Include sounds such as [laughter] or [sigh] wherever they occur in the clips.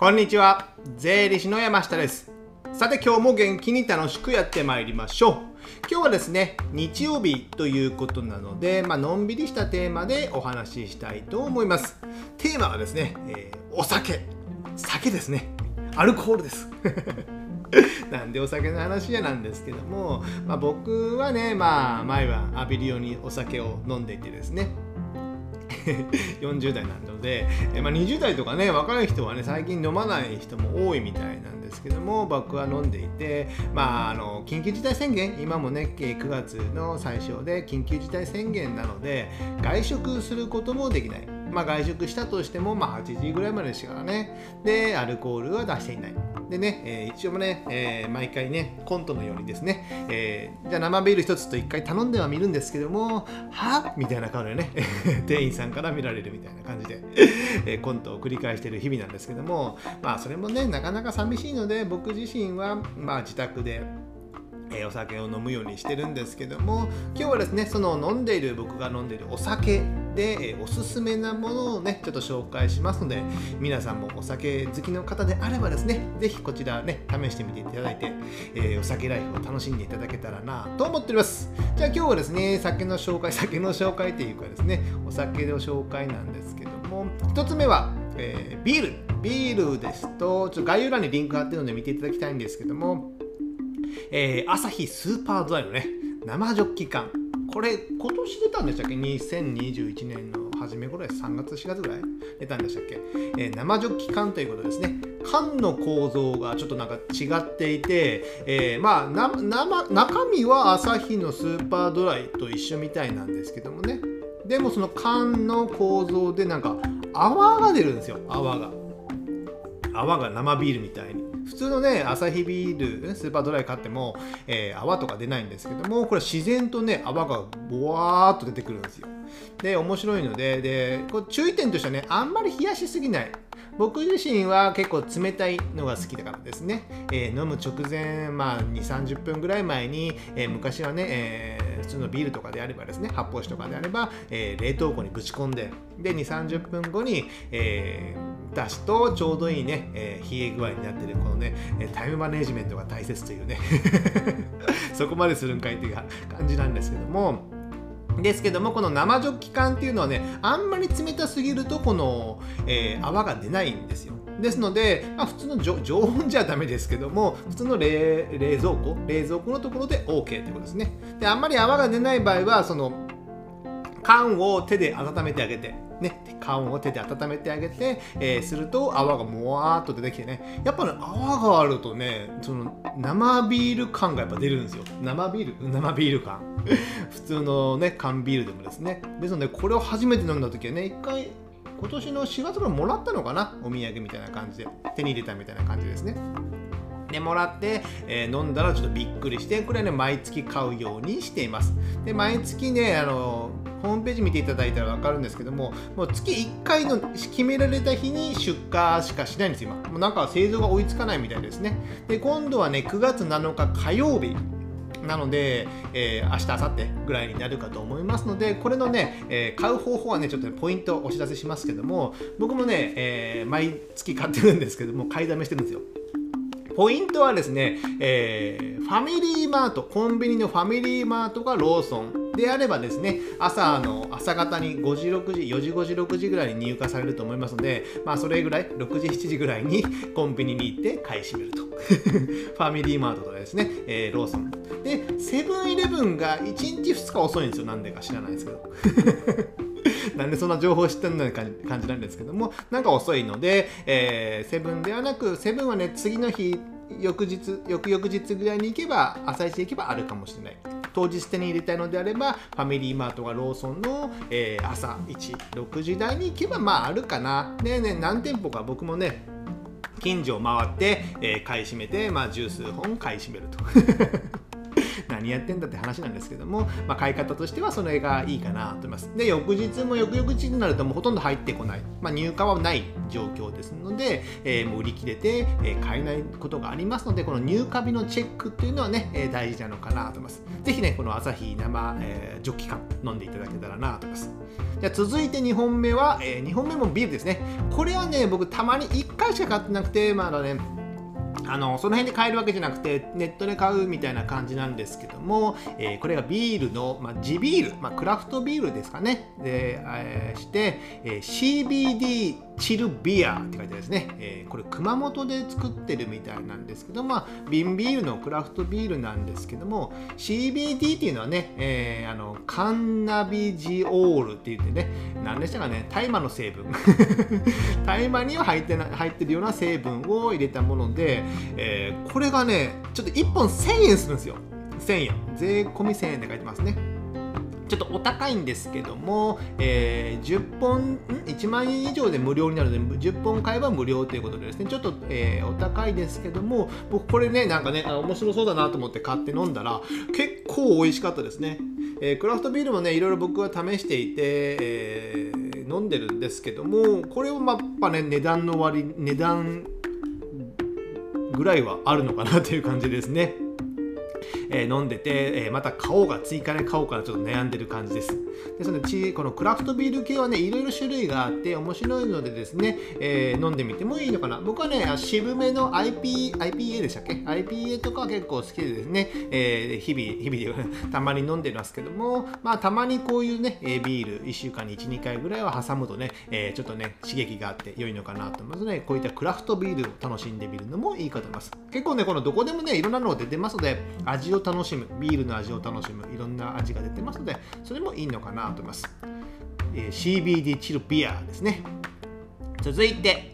こんにちは。税理士の山下です。さて今日も元気に楽しくやってまいりましょう。今日はですね日曜日ということなので、まあのんびりしたテーマでお話ししたいと思います。テーマはですね、えー、お酒。酒ですね。アルコールです。[laughs] なんでお酒の話やなんですけども、まあ、僕はね、まあ、毎晩浴びるようにお酒を飲んでいてですね [laughs] 40代なので、えまあ、20代とかね若い人はね最近飲まない人も多いみたいなんですけども僕は飲んでいてまああの緊急事態宣言今もね9月の最初で緊急事態宣言なので外食することもできない。まあ、外食したとしても、まあ、8時ぐらいまでしかね。で、アルコールは出していない。でね、えー、一応もね、えー、毎回ね、コントのようにですね、えー、じゃあ生ビール一つと一回頼んではみるんですけども、はみたいな顔でね、[laughs] 店員さんから見られるみたいな感じで、えコントを繰り返してる日々なんですけども、まあ、それもね、なかなか寂しいので、僕自身は、まあ、自宅で、えー、お酒を飲むようにしてるんですけども今日はですねその飲んでいる僕が飲んでいるお酒で、えー、おすすめなものをねちょっと紹介しますので皆さんもお酒好きの方であればですね是非こちらね試してみていただいて、えー、お酒ライフを楽しんでいただけたらなと思っております。じゃあ今日はですね酒の紹介酒の紹介というかですねお酒の紹介なんですけども1つ目は、えビール。ビールですとちょっと概要欄にリンク貼ってるので見ていただきたいんですけどもえー、アサヒスーパードライのね、生ジョッキ缶。これ、今年出たんでしたっけ ?2021 年の初め頃です。3月、4月ぐらい？出たんでしたっけ、えー、生ジョッキ缶ということですね。缶の構造がちょっとなんか違っていて、えー、まあな生、中身はアサヒのスーパードライと一緒みたいなんですけどもね。でもその缶の構造でなんか泡が出るんですよ、泡が。泡が生ビールみたいに。普通のね、アサヒビール、スーパードライ買っても、えー、泡とか出ないんですけども、これ自然とね、泡がボワーっと出てくるんですよ。で、面白いので、で、こ注意点としてはね、あんまり冷やしすぎない。僕自身は結構冷たいのが好きだからですね、えー、飲む直前、まあ、2、30分ぐらい前に、えー、昔はね、えー、普通のビールとかであればですね、発泡酒とかであれば、え冷凍庫にぶち込んで、で、2、30分後に、え出すとちょうどいいね、え冷え具合になってるこのね、タイムマネジメントが大切というね。[laughs] そこまでするんかいっていう感じなんですけども、ですけどもこの生ジョッキ缶っていうのはねあんまり冷たすぎるとこの、えー、泡が出ないんですよ。ですので、まあ、普通の常温じゃダメですけども普通の冷蔵庫冷蔵庫のところで OK ということですね。であんまり泡が出ない場合はその缶を手で温めてあげて。ね、缶を手で温めてあげて、えー、すると泡がもわーっと出てきてね。やっぱね泡があるとねその生ビール感がやっぱ出るんですよ。生ビール？生ビール感 [laughs] 普通のね缶ビールでもですね。ですのでこれを初めて飲んだ時はね一回今年の4月頃もらったのかな？お土産みたいな感じで。手に入れたみたいな感じですね。でもらって、えー、飲んだらちょっとびっくりしてこれはね毎月買うようにしています。で毎月ねあのホームページ見ていただいたら分かるんですけども、もう月1回の決められた日に出荷しかしないんですよ、今。もうなんか製造が追いつかないみたいですね。で、今度はね、9月7日火曜日。なので、えー、明日、明後日ぐらいになるかと思いますので、これのね、えー、買う方法はね、ちょっと、ね、ポイントをお知らせしますけども、僕もね、えー、毎月買ってるんですけども、買いだめしてるんですよ。ポイントはですね、えー、ファミリーマート、コンビニのファミリーマートがローソン、であればですね、朝の朝方に5時、6時、4時、5時、6時ぐらいに入荷されると思いますので、まあそれぐらい、6時、7時ぐらいにコンビニに行って買い占めると。[laughs] ファミリーマートとかですね、えー、ローソン。で、セブンイレブンが1日2日遅いんですよ。なんでか知らないですけど。なんでそんな情報知ってんの感じなんですけども、なんか遅いので、えー、セブンではなく、セブンはね、次の日、翌日、翌々日ぐらいに行けば、朝一行けばあるかもしれない。当日手に入れたいのであれば、ファミリーマートがローソンの、えー、朝1、6時台に行けば、まああるかな。でね、何店舗か僕もね、近所を回って、えー、買い占めて、まあ、十数本買い占めると。何やってんだって話なんですけども、まあ、買い方としてはそれがいいかなと思います。で、翌日も翌々日になるともうほとんど入ってこない。まあ、入荷はない状況ですので、えー、もう売り切れて、え、買えないことがありますので、この入荷日のチェックっていうのはね、え、大事なのかなと思います。ぜひね、この朝日生、えー、ジョッキ缶飲んでいただけたらなと思います。じゃ続いて2本目は、えー、2本目もビールですねこれはね僕たまに1回しか買ってなくてまだねあのその辺で買えるわけじゃなくてネットで買うみたいな感じなんですけども、えー、これがビールの、まあ、地ビール、まあ、クラフトビールですかね。で、えー、して、えー、CBD チルビアって書いてあるですね、えー、これ熊本で作ってるみたいなんですけどまあ瓶ビールのクラフトビールなんですけども CBD っていうのはね、えー、あのカンナビジオールって言ってね何でしたかね大麻の成分。[laughs] 大麻には入ってな入ってるような成分を入れたもので、えー、これがねちょっと1本1000円するんですよ。1000円。税込み1000円で書いてますね。ちょっとお高いんですけども、えー、10本、1万円以上で無料になるので、10本買えば無料ということでですね、ちょっと、えー、お高いですけども、僕これね、なんかね、面白そうだなと思って買って飲んだら、結構美味しかったですね。えー、クラフトビールもね、いろいろ僕は試していて、えー、飲んでるんですけども、これはやっぱね、値段の割、値段ぐらいはあるのかなという感じですね。えー、飲んでて、えー、また買おうが追加で買おうかちょっと悩んでる感じです。ですので、このクラフトビール系はね、いろいろ種類があって面白いのでですね、えー、飲んでみてもいいのかな。僕はね、渋めの IP IPA でしたっけ ?IPA とか結構好きでですね、えー、日々、日々 [laughs] たまに飲んでますけども、まあ、たまにこういうね、ビール1週間に1、2回ぐらいは挟むとね、えー、ちょっとね、刺激があって良いのかなと思いますので、こういったクラフトビールを楽しんでみるのもいいかと思います。結構ね、このどこでもね、いろんなのが出てますので、味を楽しむ、ビールの味を楽しむ、いろんな味が出てますので、それもいいのかなと思います。えー、CBD チルビアですね。続いて、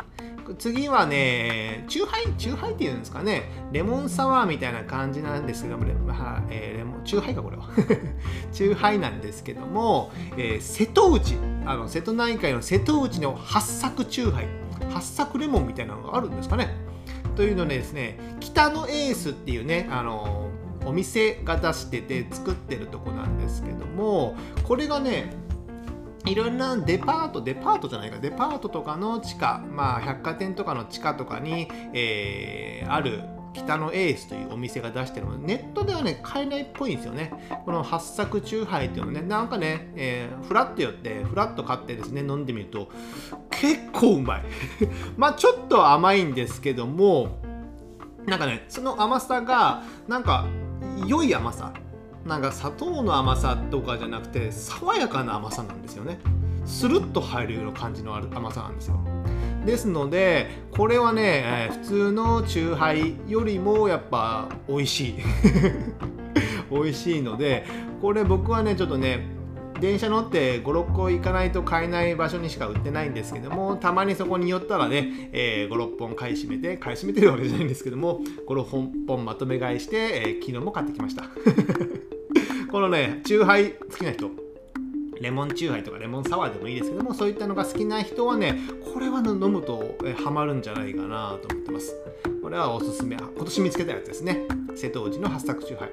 次はね、チューハイ、チューハイっていうんですかね、レモンサワーみたいな感じなんですけども、まあえー、レモンチューハイか、これは。[laughs] チューハイなんですけども、えー、瀬戸内あの、瀬戸内海の瀬戸内の八朔チューハイ、八朔レモンみたいなのがあるんですかね。というのでですね、北野エースっていうね、あのお店が出してて作ってるとこなんですけどもこれがねいろんなデパート、デパートじゃないか、デパートとかの地下、まあ、百貨店とかの地下とかに、えー、ある北のエースというお店が出してるの、ネットではね、買えないっぽいんですよね。この八作チューハイっていうのね、なんかね、えー、フラッと寄って、フラッと買ってですね、飲んでみると、結構うまい。[laughs] まあ、ちょっと甘いんですけども、なんかね、その甘さが、なんか、良い甘さ。なんか砂糖の甘さとかじゃなくて爽やかな甘さなんですよね。スルッと入るような感じのある甘さなんですよ。ですのでこれはね、えー、普通のチューハイよりもやっぱ美味しい。[laughs] 美味しいのでこれ僕はねちょっとね電車乗って56個行かないと買えない場所にしか売ってないんですけどもたまにそこに寄ったらね、えー、56本買い占めて買い占めてるわけじゃないんですけども56本まとめ買いして、えー、昨日も買ってきました。[laughs] このねチューハイ好きな人レモンチューハイとかレモンサワーでもいいですけどもそういったのが好きな人はねこれは飲むと、ハマるんじゃないかなと思ってます。これはおすすめ。今年見つけたやつですね。瀬戸内の八作チューハイ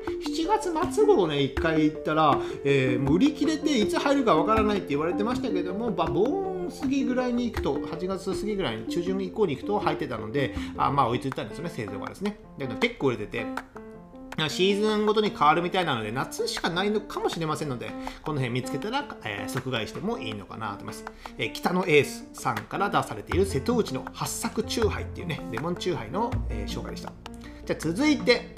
7月末頃ね1回行ったら、えー、もう売り切れていつ入るかわからないって言われてましたけどもバボーン過ぎぐらいに行くと8月過ぎぐらいに中旬以降に行くと入ってたのであまあ追いついたんですよね製造がですねで結構売れててシーズンごとに変わるみたいなので、夏しかないのかもしれませんので、この辺見つけたら、えー、即買いしてもいいのかなと思います。えー、北のエースさんから出されている瀬戸内の八作チューハイっていうね、レモンチューハイの、えー、紹介でした。じゃあ続いて、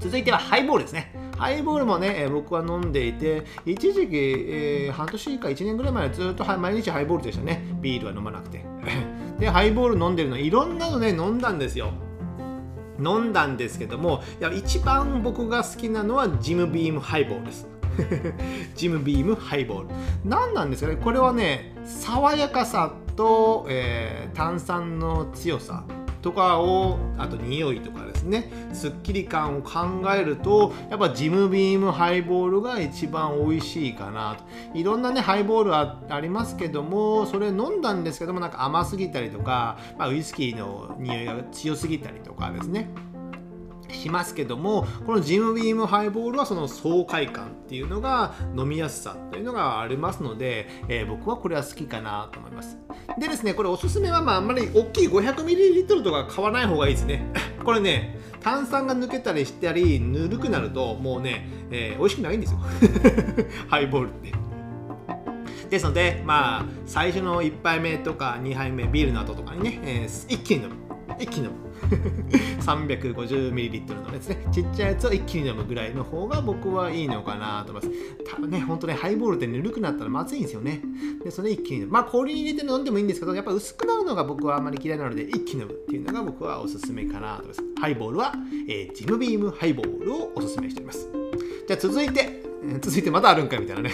続いてはハイボールですね。ハイボールもね、僕は飲んでいて、一時期、えー、半年か1年ぐらい前はずっと毎日ハイボールでしたね。ビールは飲まなくて。[laughs] で、ハイボール飲んでるの、いろんなのね、飲んだんですよ。飲んだんですけどもいや一番僕が好きなのはジムビームハイボールです [laughs] ジムビームハイボール何なんですかねこれはね爽やかさと、えー、炭酸の強さとかをあと匂いとかですねすっきり感を考えるとやっぱジムビームハイボールが一番美味しいかなと。いろんなねハイボールありますけどもそれ飲んだんですけどもなんか甘すぎたりとか、まあ、ウイスキーの匂いが強すぎたりとかですね。しますけどもこのジムビームハイボールはその爽快感っていうのが飲みやすさというのがありますので、えー、僕はこれは好きかなと思います。でですねこれおすすめはまああんまり大きい 500ml とか買わない方がいいですね。[laughs] これね炭酸が抜けたりしたりぬるくなるともうね、えー、美味しくないんですよ。[laughs] ハイボールって。ですのでまあ最初の1杯目とか2杯目ビールの後とかにね、えー、一気に飲む。一気に飲む。[laughs] 350ml のですねちっちゃいやつを一気に飲むぐらいの方が僕はいいのかなと思います。多分ねほんとねハイボールってぬるくなったらまずいんですよね。でそれ一気にまあ氷に入れて飲んでもいいんですけどやっぱ薄くなるのが僕はあまり嫌いなので一気に飲むっていうのが僕はおすすめかなと思います。ハイボールは、えー、ジムビームハイボールをおすすめしております。じゃあ続いて続いてまたあるんかみたいなね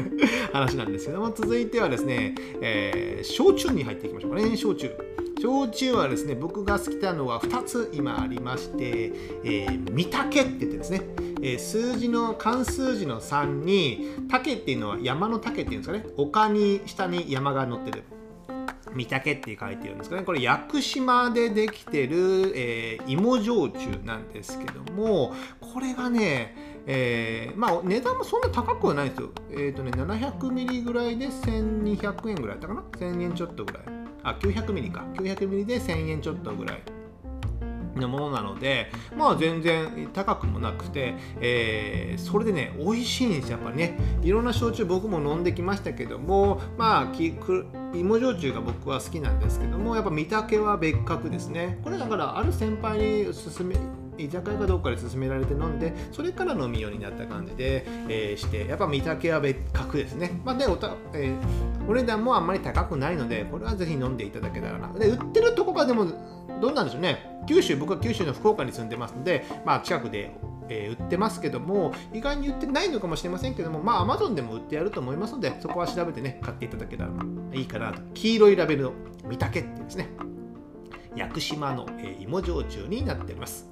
[laughs] 話なんですけども続いてはですね、えー、焼酎に入っていきましょうかね。焼酎。焼酎はですね僕が好きなのは2つ今ありまして、えー、御嶽って言ってですね、えー、数字の漢数字の3に竹っていうのは山の竹っていうんですかね丘に下に山が乗ってる。御嶽って書いてるんですかねこれ屋久島でできてる、えー、芋焼酎なんですけどもこれがねえー、まあ値段もそんな高くはないですよ。えっ、ー、とね、700ミリぐらいで1200円ぐらいだったかな ?1000 円ちょっとぐらい。あ、900ミリか。900ミリで1000円ちょっとぐらい。のものなので、まあ全然高くもなくて、えー、それでね、美味しいんです、やっぱりね。いろんな焼酎僕も飲んできましたけども、まあ、きく芋焼酎が僕は好きなんですけども、やっぱ御嶽は別格ですね。これだから、ある先輩に勧め、居酒屋かどっかで勧められて飲んでそれから飲みようになった感じで、えー、してやっぱ御嶽は別格ですね、まあ、でおた、えー、お値段もあんまり高くないのでこれはぜひ飲んでいただけたらなで売ってるとこがでもどうなんでしょうね九州僕は九州の福岡に住んでますので、まあ、近くでえー、売ってますけども、意外に売ってないのかもしれませんけども、まあ、Amazon でも売ってやると思いますので、そこは調べてね、買っていただけたらいいかなと。黄色いラベルの御嶽ってですね。屋久島の、えー、芋焼酎になっております。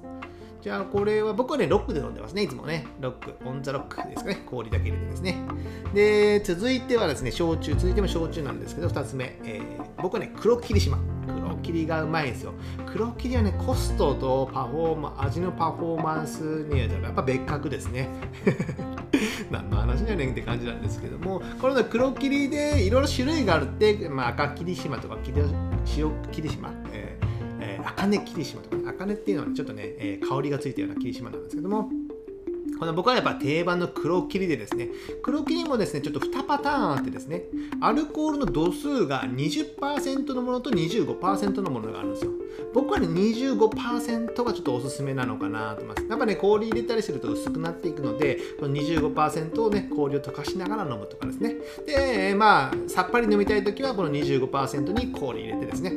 じゃあこれは僕はね、ロックで飲んでますね、いつもね。ロック、オンザロックですかね。氷だけ入れてですね。で、続いてはですね、焼酎、続いても焼酎なんですけど、2つ目。えー、僕はね、黒霧島。霧がうまいんですよ。黒霧はね、コストとパフォーマ味のパフォーマンスにはやっぱ別格ですね。[laughs] 何の話じゃねんって感じなんですけども、この黒霧でいろいろ種類があるって、まあ、赤霧島とか塩霧島、えー茜霧島とか、ね、茜っていうのは、ね、ちょっとね、えー、香りがついたような霧島なんですけども、この僕はやっぱ定番の黒霧でですね、黒霧もですね、ちょっと2パターンあってですね、アルコールの度数が20%のものと25%のものがあるんですよ。僕はね、25%がちょっとおすすめなのかなと思います。やっぱね、氷入れたりすると薄くなっていくので、この25%をね、氷を溶かしながら飲むとかですね。で、まあ、さっぱり飲みたいときは、この25%に氷入れてですね、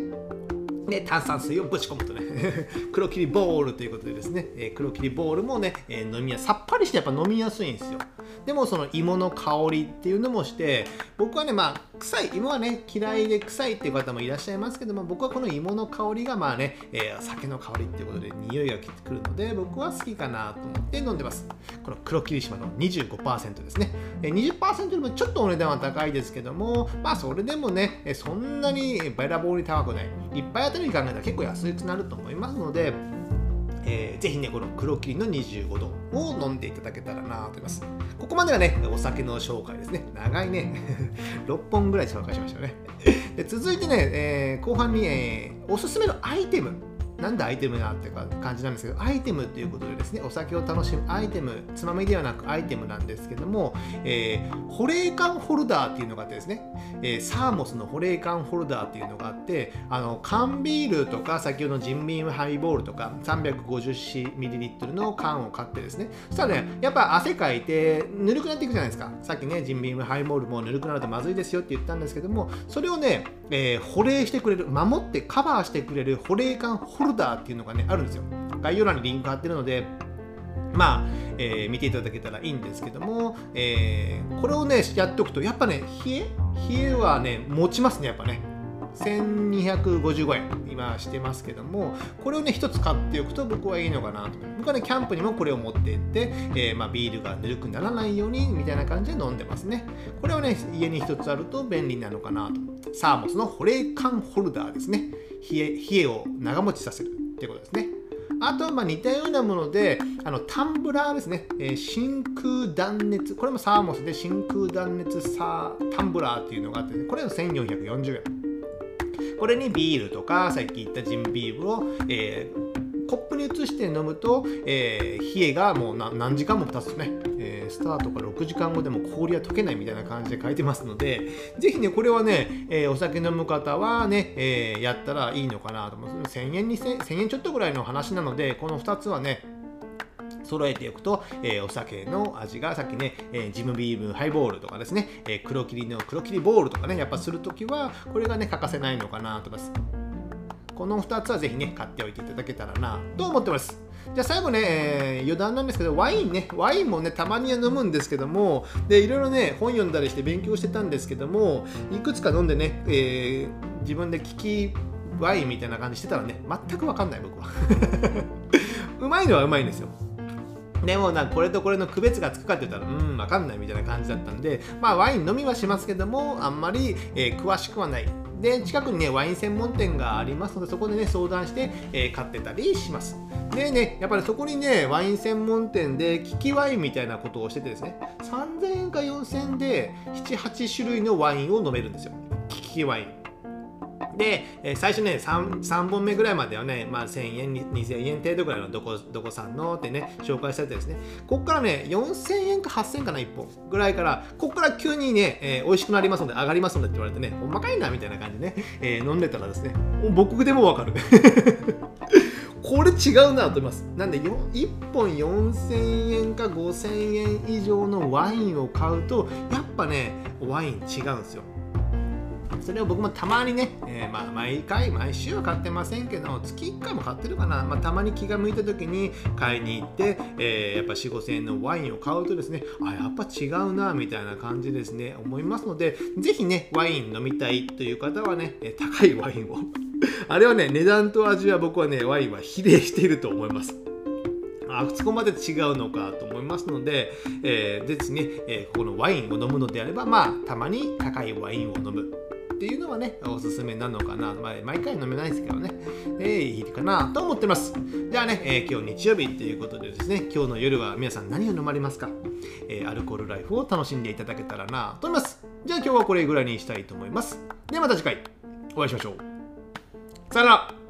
で炭酸水をぶち込むとね [laughs] 黒霧ボールということでですね、えー、黒霧ボールもね、え、飲みやさっぱりしてやっぱ飲みやすいんですよ。でもその芋の香りっていうのもして僕はねまあ臭い芋はね嫌いで臭いっていう方もいらっしゃいますけども僕はこの芋の香りがまあね、えー、酒の香りっていうことで匂いがきてくるので僕は好きかなと思って飲んでます。この黒霧島の25%ですね、えー、20%よりもちょっとお値段は高いですけどもまあそれでもねそんなにべらぼうに高くない。いっぱいあたりに考えたら結構安くなると思思いますのでえー、ぜひね、この黒霧の25度を飲んでいただけたらなと思います。ここまでがね、お酒の紹介ですね。長いね。[laughs] 6本ぐらい紹介しましたね。で続いてね、えー、後半に、えー、おすすめのアイテムなんでアイテムなってか感じなんですけど、アイテムっていうことでですね、お酒を楽しむアイテム、つまみではなくアイテムなんですけども、えー、保冷管ホルダーっていうのがあってですね、えー、サーモスの保冷管ホルダーっていうのがあって、あの缶ビールとか、先ほどのジンビームハイボールとか、350ml の缶を買ってですね、そしたらね、やっぱ汗かいて、ぬるくなっていくじゃないですか。さっきね、ジンビームハイボールもぬるくなるとまずいですよって言ったんですけども、それをね、えー、保冷してくれる、守ってカバーしてくれる保冷管ホルダールダーっていうのがね、あるんですよ。概要欄にリンク貼ってるので、まあ、えー、見ていただけたらいいんですけども、えー、これをね、やっておくと、やっぱね、冷え冷えはね、持ちますね、やっぱね。1255円今してますけどもこれをね一つ買っておくと僕はいいのかなと僕はねキャンプにもこれを持っていって、えー、まあ、ビールがぬるくならないようにみたいな感じで飲んでますねこれはね家に一つあると便利なのかなとサーモスの保冷缶ホルダーですね冷え冷えを長持ちさせるってことですね。あとはま似たようなもので、あのタンブラーですね、えー、真空断熱、これもサーモスで真空断熱サータンブラーっていうのがあって、これは1440円。これにビールとかさっき言ったジンビールを、えー、コップに移して飲むと、えー、冷えがもう何時間も経つとね、スタートから6時間後でも氷は溶けないみたいな感じで書いてますので、ぜひね、これはね、えー、お酒飲む方はね、えー、やったらいいのかなと思います。1000円、2000 1000円ちょっとぐらいの話なので、この2つはね、揃えておくと、えー、お酒の味がさっきね、えー、ジムビームハイボールとかですね、えー、黒霧の黒霧ボールとかね、やっぱするときは、これがね、欠かせないのかなと思います。この2つはぜひね、買っておいていただけたらなと思ってます。じゃあ最後ね、えー、余談なんですけど、ワインね、ワインもね、たまには飲むんですけども、で、いろいろね、本読んだりして勉強してたんですけども、いくつか飲んでね、えー、自分で聞きワインみたいな感じしてたらね、全くわかんない、僕は。[laughs] うまいのはうまいんですよ。でもなこれとこれの区別がつくかって言ったらうん分かんないみたいな感じだったんでまあワイン飲みはしますけどもあんまり、えー、詳しくはないで近くにねワイン専門店がありますのでそこでね相談して、えー、買ってたりします。でねやっぱりそこにねワイン専門店で利きワインみたいなことをしててですね3000円か4000円で78種類のワインを飲めるんですよ。利きワイン。で、えー、最初ね3、3本目ぐらいまではね、まあ、1000円、2000円程度ぐらいのどこどこさんのってね、紹介されてですね、ここからね、4000円か8000円かな、1本ぐらいから、ここから急にね、えー、美味しくなりますので、上がりますのでって言われてね、ほんまかいなみたいな感じでね、えー、飲んでたらですね、僕でもわかる。[laughs] これ違うなと思います。なんで1本4000円か5000円以上のワインを買うとやっぱねワイン違うんですよ。それを僕もたまにね、えー、まあ毎回毎週は買ってませんけど月1回も買ってるかな、まあ、たまに気が向いた時に買いに行って、えー、やっぱ4 5千円のワインを買うとですねあやっぱ違うなみたいな感じですね思いますのでぜひねワイン飲みたいという方はね高いワインを。[laughs] あれはね値段と味は僕はねワインは比例していると思います。あそこまで違うのかと思いますので、えー、ですね、えー、ここのワインを飲むのであればまあたまに高いワインを飲む。っていうのはね、おすすめなのかな。まあ、毎回飲めないですけどね、えー、いいかなと思ってます。じゃあね、えー、今日日曜日ということでですね、今日の夜は皆さん何を飲まれますか、えー、アルコールライフを楽しんでいただけたらなと思います。じゃあ今日はこれぐらいにしたいと思います。ではまた次回お会いしましょう。さよなら